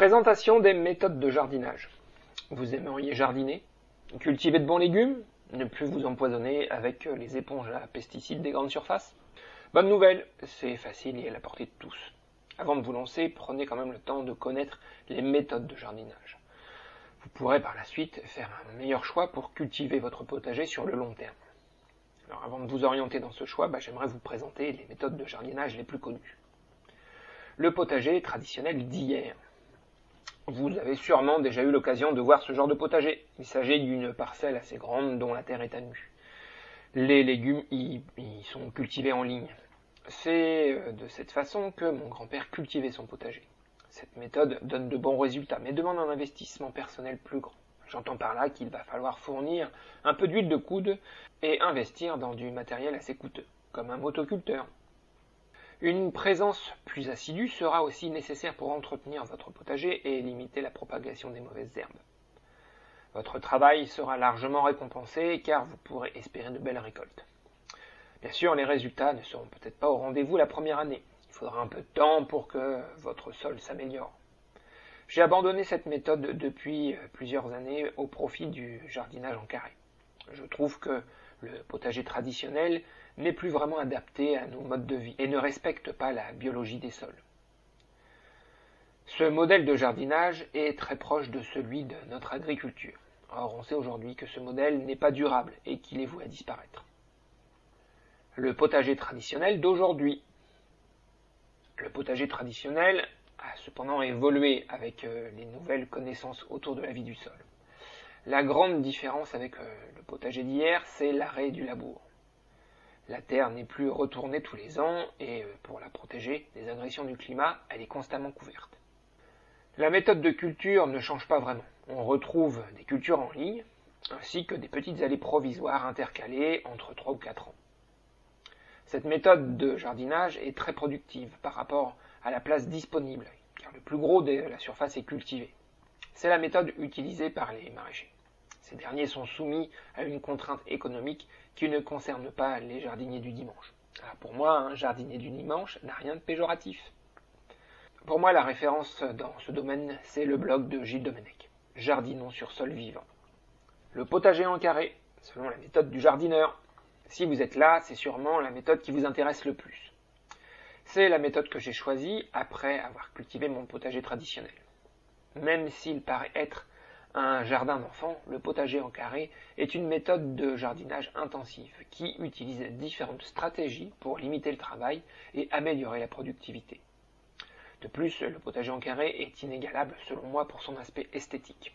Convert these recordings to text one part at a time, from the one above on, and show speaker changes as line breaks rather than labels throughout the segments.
Présentation des méthodes de jardinage. Vous aimeriez jardiner Cultiver de bons légumes Ne plus vous empoisonner avec les éponges à pesticides des grandes surfaces? Bonne nouvelle, c'est facile et à la portée de tous. Avant de vous lancer, prenez quand même le temps de connaître les méthodes de jardinage. Vous pourrez par la suite faire un meilleur choix pour cultiver votre potager sur le long terme. Alors avant de vous orienter dans ce choix, bah, j'aimerais vous présenter les méthodes de jardinage les plus connues. Le potager traditionnel d'hier. Vous avez sûrement déjà eu l'occasion de voir ce genre de potager. Il s'agit d'une parcelle assez grande dont la terre est à nu. Les légumes y, sont cultivés en ligne. C'est euh, de cette façon que mon grand-père cultivait son potager. Cette méthode donne de bons résultats, mais demande un investissement personnel plus grand. J'entends par là qu'il va falloir fournir un peu d'huile de coude et investir dans du matériel assez coûteux, comme un motoculteur, une présence plus assidue sera aussi nécessaire pour entretenir votre potager et limiter la propagation des mauvaises herbes. Votre travail sera largement récompensé car vous pourrez espérer de belles récoltes. Bien sûr, les résultats ne seront peut-être pas au rendez-vous la première année. Il faudra un peu de temps pour que votre sol s'améliore. J'ai abandonné cette méthode depuis plusieurs années au profit du jardinage en carré. Je trouve que le potager traditionnel n'est plus vraiment adapté à nos modes de vie et ne respecte pas la biologie des sols. Ce modèle de jardinage est très proche de celui de notre agriculture. Or, on sait aujourd'hui que ce modèle n'est pas durable et qu'il est voué à disparaître. Le potager traditionnel d'aujourd'hui. Le potager traditionnel a cependant évolué avec euh, les nouvelles connaissances autour de la vie du sol. La grande différence avec euh, le potager d'hier, c'est l'arrêt du labour. La terre n'est plus retournée tous les ans et euh, pour la protéger des agressions du climat, elle est constamment couverte. La méthode de culture ne change pas vraiment. On retrouve des cultures en ligne, ainsi que des petites allées provisoires intercalées entre 3 ou 4 ans. Cette méthode de jardinage est très productive par rapport à la place disponible, car le plus gros de la surface est cultivé. C'est la méthode utilisée par les maraîchers. Ces derniers sont soumis à une contrainte économique qui ne concerne pas les jardiniers du dimanche. pour moi, un jardinier du dimanche n'a rien de péjoratif. Pour moi, la référence dans ce domaine, c'est le blog de Gilles Domenech, Jardinons sur sol vivant. Le potager en carré, selon la méthode du jardineur. Si vous êtes là, c'est sûrement la méthode qui vous intéresse le plus. C'est la méthode que j'ai choisie après avoir cultivé mon potager traditionnel. Même s'il paraît être un jardin d'enfants, le potager en carré est une méthode de jardinage intensif qui utilise différentes stratégies pour limiter le travail et améliorer la productivité. De plus, le potager en carré est inégalable selon moi pour son aspect esthétique.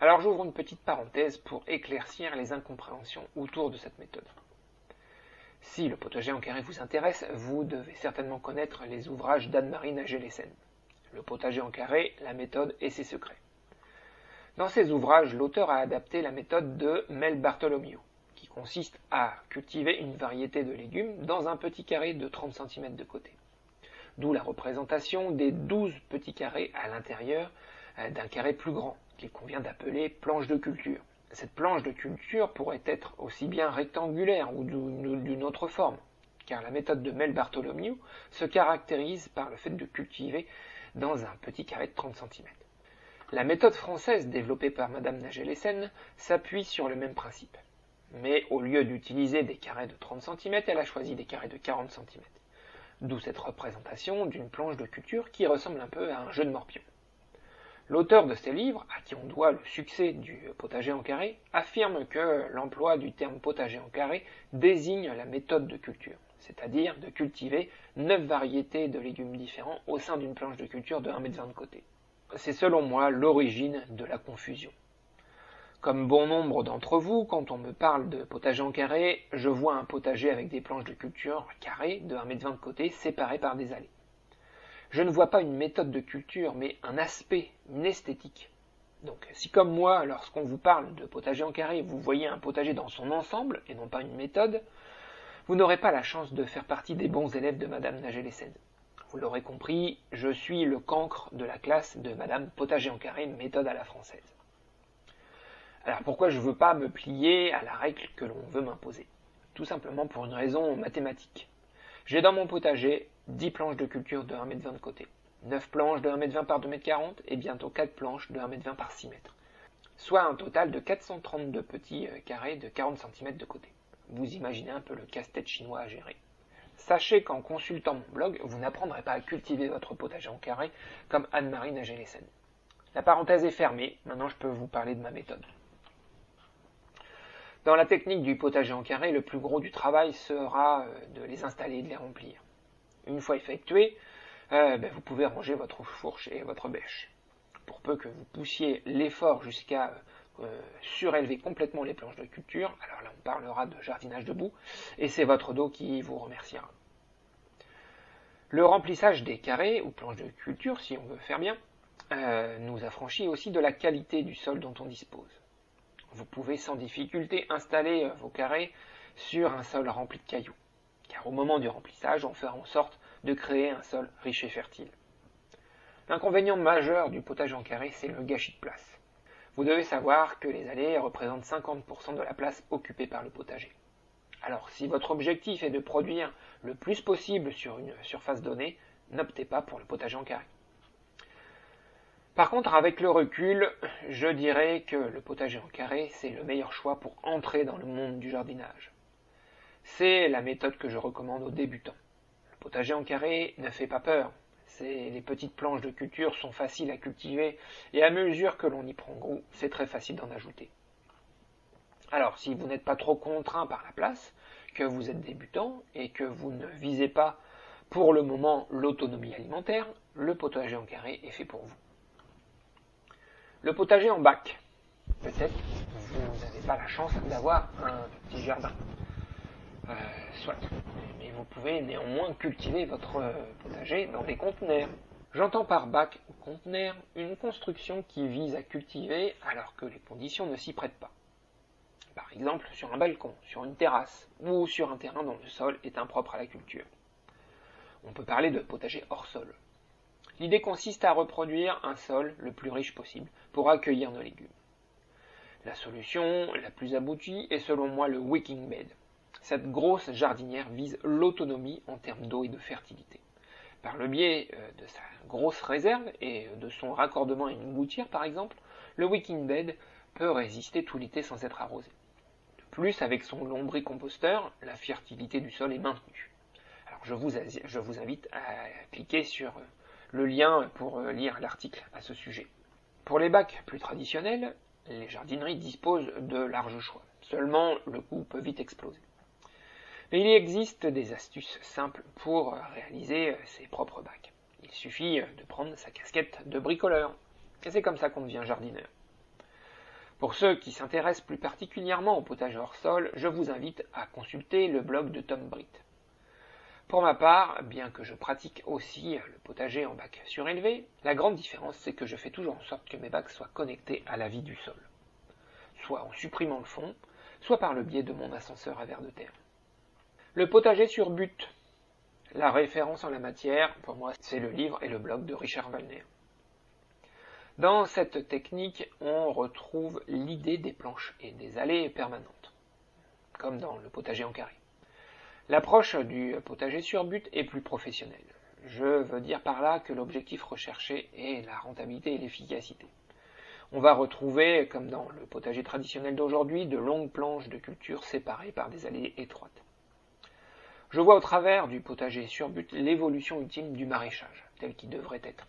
Alors j'ouvre une petite parenthèse pour éclaircir les incompréhensions autour de cette méthode. Si le potager en carré vous intéresse, vous devez certainement connaître les ouvrages d'Anne-Marie Nagel-Essen. Le potager en carré, la méthode et ses secrets. Dans ses ouvrages, l'auteur a adapté la méthode de Mel Bartholomew, qui consiste à cultiver une variété de légumes dans un petit carré de 30 cm de côté. D'où la représentation des 12 petits carrés à l'intérieur euh, d'un carré plus grand, qu'il convient d'appeler planche de culture. Cette planche de culture pourrait être aussi bien rectangulaire ou d'une autre forme, car la méthode de Mel Bartholomew se caractérise par le fait de cultiver dans un petit carré de 30 cm. La méthode française développée par Madame Nagel-Essen s'appuie sur le même principe. Mais au lieu d'utiliser des carrés de 30 cm, elle a choisi des carrés de 40 cm. D'où cette représentation d'une planche de culture qui ressemble un peu à un jeu de morpion. L'auteur de ces livres, à qui on doit le succès du potager en carré, affirme que l'emploi du terme potager en carré désigne la méthode de culture, c'est-à-dire de cultiver 9 variétés de légumes différents au sein d'une planche de culture de 1 m de côté. C'est selon moi l'origine de la confusion. Comme bon nombre d'entre vous, quand on me parle de potager en carré, je vois un potager avec des planches de culture carrées de 1 m de côté séparées par des allées. Je ne vois pas une méthode de culture, mais un aspect, une esthétique. Donc si comme moi, lorsqu'on vous parle de potager en carré, vous voyez un potager dans son ensemble et non pas une méthode, vous n'aurez pas la chance de faire partie des bons élèves de Madame Nagel-Essen. Vous l'aurez compris, je suis le cancre de la classe de Madame Potager en carré, méthode à la française. Alors pourquoi je ne veux pas me plier à la règle que l'on veut m'imposer? Tout simplement pour une raison mathématique. J'ai dans mon potager 10 planches de culture de 1 m de côté. 9 planches de 1m20 par 2m40 et bientôt 4 planches de 1m20 par 6 m. Soit un total de 432 petits euh, carrés de 40 cm de côté. Vous imaginez un peu le casse-tête chinois à gérer. Sachez qu'en consultant mon blog, vous n'apprendrez pas à cultiver votre potager en carré comme Anne-Marie Nagélesen. La parenthèse est fermée, maintenant je peux vous parler de ma méthode. Dans la technique du potager en carré, le plus gros du travail sera euh, de les installer et de les remplir. Une fois effectué, euh, ben, vous pouvez ranger votre fourche et votre bêche. Pour peu que vous poussiez l'effort jusqu'à euh, surélever complètement les planches de culture, alors là on parlera de jardinage debout, et c'est votre dos qui vous remerciera. Le remplissage des carrés ou planches de culture, si on veut faire bien, euh, nous affranchit aussi de la qualité du sol dont on dispose. Vous pouvez sans difficulté installer vos carrés sur un sol rempli de cailloux, car au moment du remplissage, on fera en sorte de créer un sol riche et fertile. L'inconvénient majeur du potager en carré, c'est le gâchis de place. Vous devez savoir que les allées représentent 50% de la place occupée par le potager. Alors, si votre objectif est de produire le plus possible sur une surface donnée, n'optez pas pour le potager en carré. Par contre, avec le recul, je dirais que le potager en carré, c'est le meilleur choix pour entrer dans le monde du jardinage. C'est la méthode que je recommande aux débutants potager en carré ne fait pas peur. Les petites planches de culture sont faciles à cultiver et à mesure que l'on y prend goût, c'est très facile d'en ajouter. Alors, si vous n'êtes pas trop contraint par la place, que vous êtes débutant et que vous ne visez pas pour le moment l'autonomie alimentaire, le potager en carré est fait pour vous. Le potager en bac. Peut-être vous n'avez pas la chance d'avoir un petit jardin. Euh, soit vous pouvez néanmoins cultiver votre euh, potager dans des conteneurs. J'entends par bac ou conteneur une construction qui vise à cultiver alors que les conditions ne s'y prêtent pas. Par exemple sur un balcon, sur une terrasse ou sur un terrain dont le sol est impropre à la culture. On peut parler de potager hors sol. L'idée consiste à reproduire un sol le plus riche possible pour accueillir nos légumes. La solution la plus aboutie est selon moi le wicking bed, cette grosse jardinière vise l'autonomie en termes d'eau et de fertilité. Par le biais euh, de sa grosse réserve et de son raccordement à une gouttière par exemple, le wicking bed peut résister tout l'été sans être arrosé. De plus, avec son lombricomposteur, la fertilité du sol est maintenue. Je vous, invite à cliquer sur euh, le lien pour euh, lire l'article à ce sujet. Pour les bacs plus traditionnels, les jardineries disposent de larges choix. Seulement, le coût peut vite exploser. Mais il existe des astuces simples pour réaliser ses propres bacs. Il suffit de prendre sa casquette de bricoleur. Et c'est comme ça qu'on devient jardineur. Pour ceux qui s'intéressent plus particulièrement au potager hors sol, je vous invite à consulter le blog de Tom Britt. Pour ma part, bien que je pratique aussi le potager en bac surélevé, la grande différence c'est que je fais toujours en sorte que mes bacs soient connectés à la vie du sol. Soit en supprimant le fond, soit par le biais de mon ascenseur à verre de terre. Le potager sur but. La référence en la matière, pour moi, c'est le livre et le blog de Richard Wallner. Dans cette technique, on retrouve l'idée des planches et des allées permanentes, comme dans le potager en carré. L'approche du potager sur but est plus professionnelle. Je veux dire par là que l'objectif recherché est la rentabilité et l'efficacité. On va retrouver, comme dans le potager traditionnel d'aujourd'hui, de longues planches de culture séparées par des allées étroites. Je vois au travers du potager sur but l'évolution ultime du maraîchage, tel qu'il devrait être.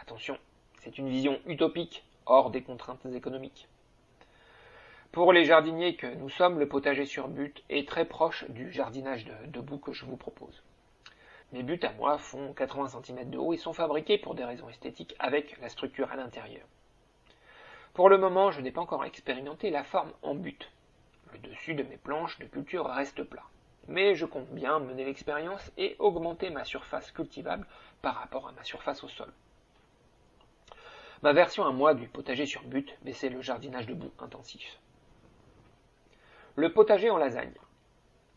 Attention, c'est une vision utopique, hors des contraintes économiques. Pour les jardiniers que nous sommes, le potager sur but est très proche du jardinage debout que je vous propose. Mes buts à moi font 80 cm de haut et sont fabriqués pour des raisons esthétiques avec la structure à l'intérieur. Pour le moment, je n'ai pas encore expérimenté la forme en but. Le dessus de mes planches de culture reste plat mais je compte bien mener l'expérience et augmenter ma surface cultivable par rapport à ma surface au sol. Ma version à moi du potager sur but, mais c'est le jardinage debout intensif. Le potager en lasagne.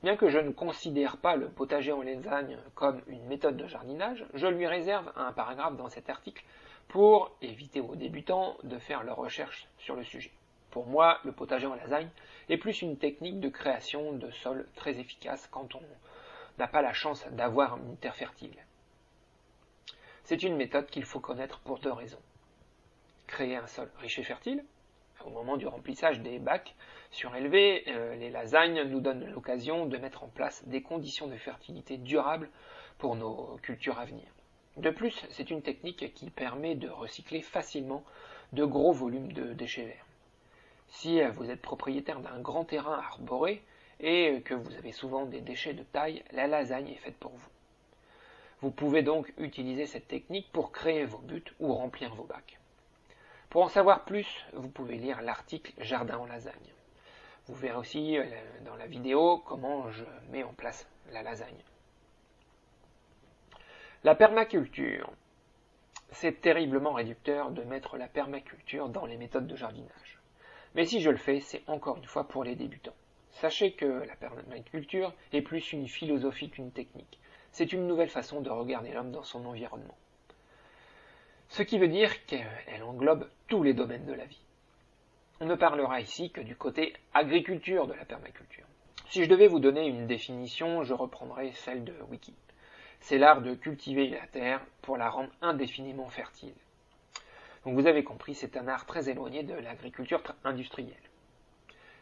Bien que je ne considère pas le potager en lasagne comme une méthode de jardinage, je lui réserve un paragraphe dans cet article pour éviter aux débutants de faire leurs recherches sur le sujet. Pour moi, le potager en lasagne est plus une technique de création de sol très efficace quand on n'a pas la chance d'avoir une terre fertile. C'est une méthode qu'il faut connaître pour deux raisons. Créer un sol riche et fertile. Au moment du remplissage des bacs surélevés, euh, les lasagnes nous donnent l'occasion de mettre en place des conditions de fertilité durables pour nos cultures à venir. De plus, c'est une technique qui permet de recycler facilement de gros volumes de déchets verts. Si vous êtes propriétaire d'un grand terrain arboré et que vous avez souvent des déchets de taille, la lasagne est faite pour vous. Vous pouvez donc utiliser cette technique pour créer vos buts ou remplir vos bacs. Pour en savoir plus, vous pouvez lire l'article Jardin en lasagne. Vous verrez aussi euh, dans la vidéo comment je mets en place la lasagne. La permaculture. C'est terriblement réducteur de mettre la permaculture dans les méthodes de jardinage. Mais si je le fais, c'est encore une fois pour les débutants. Sachez que la permaculture est plus une philosophie qu'une technique. C'est une nouvelle façon de regarder l'homme dans son environnement. Ce qui veut dire qu'elle englobe tous les domaines de la vie. On ne parlera ici que du côté agriculture de la permaculture. Si je devais vous donner une définition, je reprendrai celle de Wiki c'est l'art de cultiver la terre pour la rendre indéfiniment fertile. Donc vous avez compris, c'est un art très éloigné de l'agriculture industrielle.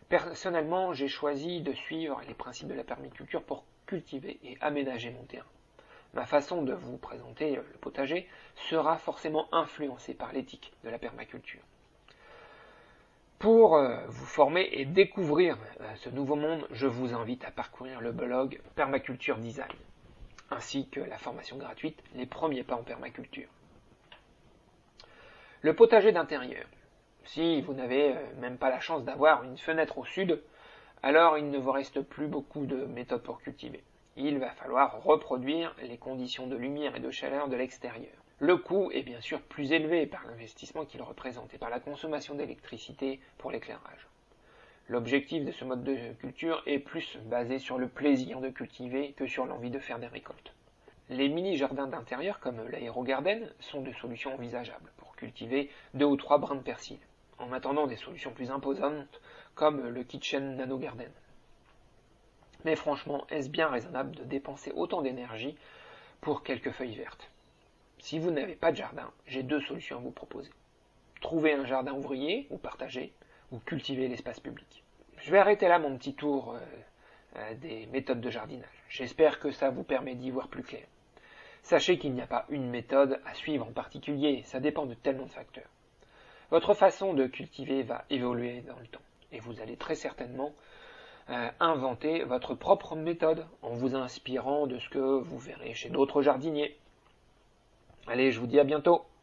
Personnellement, j'ai choisi de suivre les principes de la permaculture pour cultiver et aménager mon terrain. Ma façon de vous présenter le potager sera forcément influencée par l'éthique de la permaculture. Pour euh, vous former et découvrir euh, ce nouveau monde, je vous invite à parcourir le blog Permaculture Design ainsi que la formation gratuite Les premiers pas en permaculture. Le potager d'intérieur. Si vous n'avez euh, même pas la chance d'avoir une fenêtre au sud, alors il ne vous reste plus beaucoup de méthodes pour cultiver. Il va falloir reproduire les conditions de lumière et de chaleur de l'extérieur. Le coût est bien sûr plus élevé par l'investissement qu'il représente et par la consommation d'électricité pour l'éclairage. L'objectif de ce mode de culture est plus basé sur le plaisir de cultiver que sur l'envie de faire des récoltes. Les mini-jardins d'intérieur comme l'aérogarden sont des solutions envisageables cultiver deux ou trois brins de persil, en attendant des solutions plus imposantes comme le kitchen nano garden. Mais franchement, est-ce bien raisonnable de dépenser autant d'énergie pour quelques feuilles vertes? Si vous n'avez pas de jardin, j'ai deux solutions à vous proposer. Trouver un jardin ouvrier ou partagé, ou cultiver l'espace public. Je vais arrêter là mon petit tour euh, euh, des méthodes de jardinage. J'espère que ça vous permet d'y voir plus clair. Sachez qu'il n'y a pas une méthode à suivre en particulier, ça dépend de tellement de facteurs. Votre façon de cultiver va évoluer dans le temps, et vous allez très certainement euh, inventer votre propre méthode en vous inspirant de ce que vous verrez chez d'autres jardiniers. Allez, je vous dis à bientôt